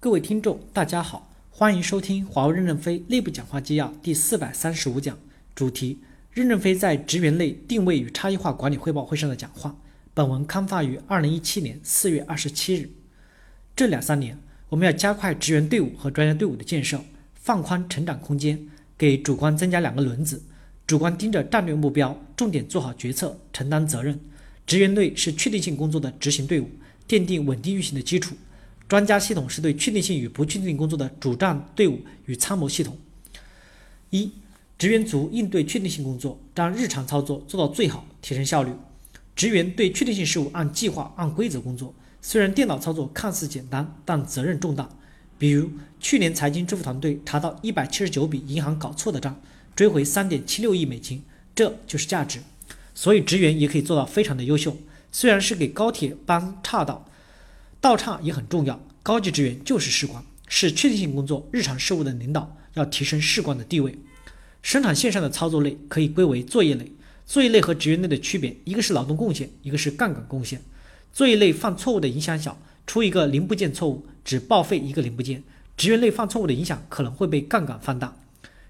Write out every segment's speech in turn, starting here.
各位听众，大家好，欢迎收听华为任正非内部讲话纪要第四百三十五讲，主题：任正非在职员内定位与差异化管理汇报会上的讲话。本文刊发于二零一七年四月二十七日。这两三年，我们要加快职员队伍和专家队伍的建设，放宽成长空间，给主观增加两个轮子：主观盯着战略目标，重点做好决策，承担责任；职员队是确定性工作的执行队伍，奠定稳定运行的基础。专家系统是对确定性与不确定性工作的主战队伍与参谋系统。一、职员组应对确定性工作，将日常操作做到最好，提升效率。职员对确定性事务按计划、按规则工作，虽然电脑操作看似简单，但责任重大。比如，去年财经支付团队查到一百七十九笔银行搞错的账，追回三点七六亿美金，这就是价值。所以，职员也可以做到非常的优秀。虽然是给高铁班岔道。道岔也很重要，高级职员就是士官，是确定性工作、日常事务的领导，要提升士官的地位。生产线上的操作类可以归为作业类，作业类和职员类的区别，一个是劳动贡献，一个是杠杆贡献。作业类犯错误的影响小，出一个零部件错误只报废一个零部件；职员类犯错误的影响可能会被杠杆放大。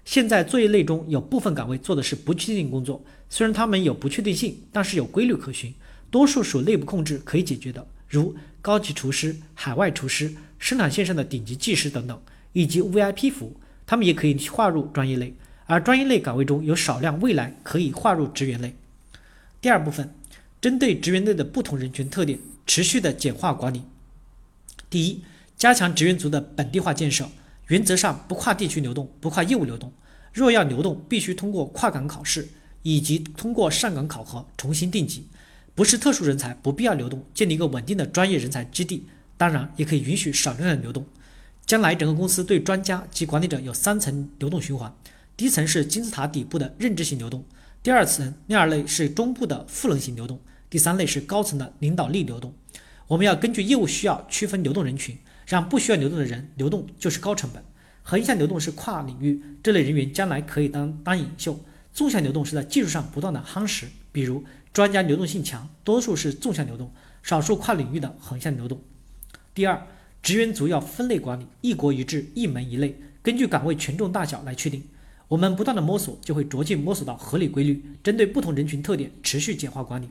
现在作业类中有部分岗位做的是不确定工作，虽然他们有不确定性，但是有规律可循，多数属内部控制可以解决的。如高级厨师、海外厨师、生产线上的顶级技师等等，以及 VIP 服务，他们也可以划入专业类。而专业类岗位中有少量未来可以划入职员类。第二部分，针对职员类的不同人群特点，持续的简化管理。第一，加强职员组的本地化建设，原则上不跨地区流动，不跨业务流动。若要流动，必须通过跨岗考试，以及通过上岗考核重新定级。不是特殊人才，不必要流动，建立一个稳定的专业人才基地。当然，也可以允许少量的流动。将来整个公司对专家及管理者有三层流动循环：第一层是金字塔底部的认知型流动；第二层、第二类是中部的赋能型流动；第三类是高层的领导力流动。我们要根据业务需要区分流动人群，让不需要流动的人流动就是高成本。横向流动是跨领域，这类人员将来可以当当领袖；纵向流动是在技术上不断的夯实，比如。专家流动性强，多数是纵向流动，少数跨领域的横向流动。第二，职员组要分类管理，一国一制，一门一类，根据岗位权重大小来确定。我们不断的摸索，就会逐渐摸索到合理规律。针对不同人群特点，持续简化管理。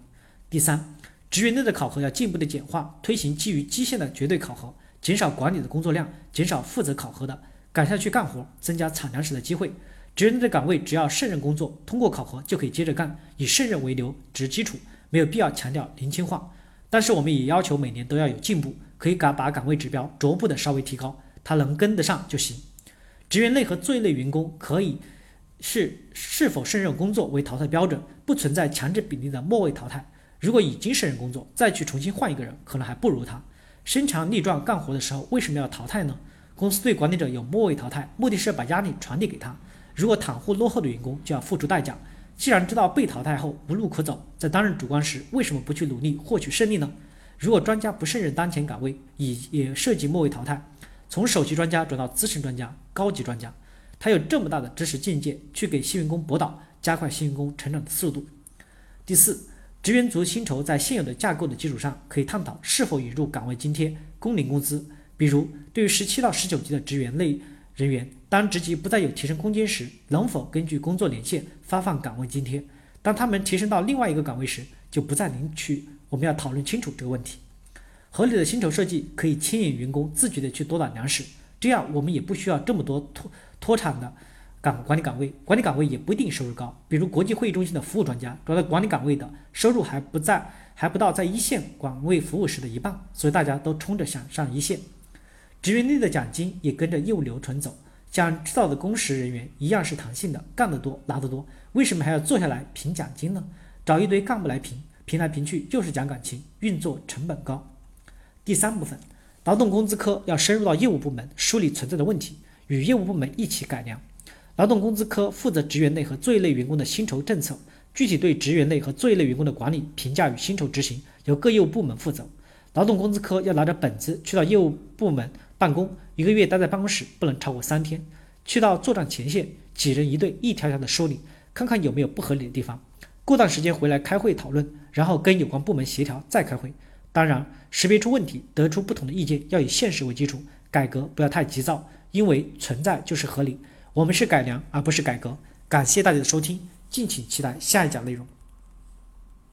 第三，职员内的考核要进一步的简化，推行基于基线的绝对考核，减少管理的工作量，减少负责考核的，赶下去干活，增加产粮食的机会。职员的岗位只要胜任工作，通过考核就可以接着干，以胜任为留职基础，没有必要强调年轻化。但是我们也要求每年都要有进步，可以把把岗位指标逐步的稍微提高，他能跟得上就行。职员类和作业类员工可以是是否胜任工作为淘汰标准，不存在强制比例的末位淘汰。如果已经胜任工作，再去重新换一个人，可能还不如他。身强力壮干活的时候，为什么要淘汰呢？公司对管理者有末位淘汰，目的是把压力传递给他。如果袒护落后的员工，就要付出代价。既然知道被淘汰后无路可走，在担任主官时，为什么不去努力获取胜利呢？如果专家不胜任当前岗位，也也涉及末位淘汰，从首席专家转到资深专家、高级专家，他有这么大的知识境界，去给新员工博导，加快新员工成长的速度。第四，职员族薪酬在现有的架构的基础上，可以探讨是否引入岗位津贴、工龄工资，比如对于十七到十九级的职员类。人员当职级不再有提升空间时，能否根据工作年限发放岗位津贴？当他们提升到另外一个岗位时，就不再领取。我们要讨论清楚这个问题。合理的薪酬设计可以牵引员工自觉地去多打粮食，这样我们也不需要这么多脱脱产的岗管理岗位。管理岗位也不一定收入高，比如国际会议中心的服务专家，主要的管理岗位的收入还不在还不到在一线岗位服务时的一半，所以大家都冲着想上一线。职员内的奖金也跟着业务流程走，像制造的工时人员一样是弹性的，干得多拿得多，为什么还要坐下来评奖金呢？找一堆干部来评，评来评去就是讲感情，运作成本高。第三部分，劳动工资科要深入到业务部门，梳理存在的问题，与业务部门一起改良。劳动工资科负责职员类和作业类员工的薪酬政策，具体对职员类和作业类员工的管理、评价与薪酬执行，由各业务部门负责。劳动工资科要拿着本子去到业务部门。办公一个月待在办公室不能超过三天，去到作战前线，几人一队，一条条的梳理，看看有没有不合理的地方。过段时间回来开会讨论，然后跟有关部门协调，再开会。当然，识别出问题，得出不同的意见，要以现实为基础，改革不要太急躁，因为存在就是合理。我们是改良而不是改革。感谢大家的收听，敬请期待下一讲内容。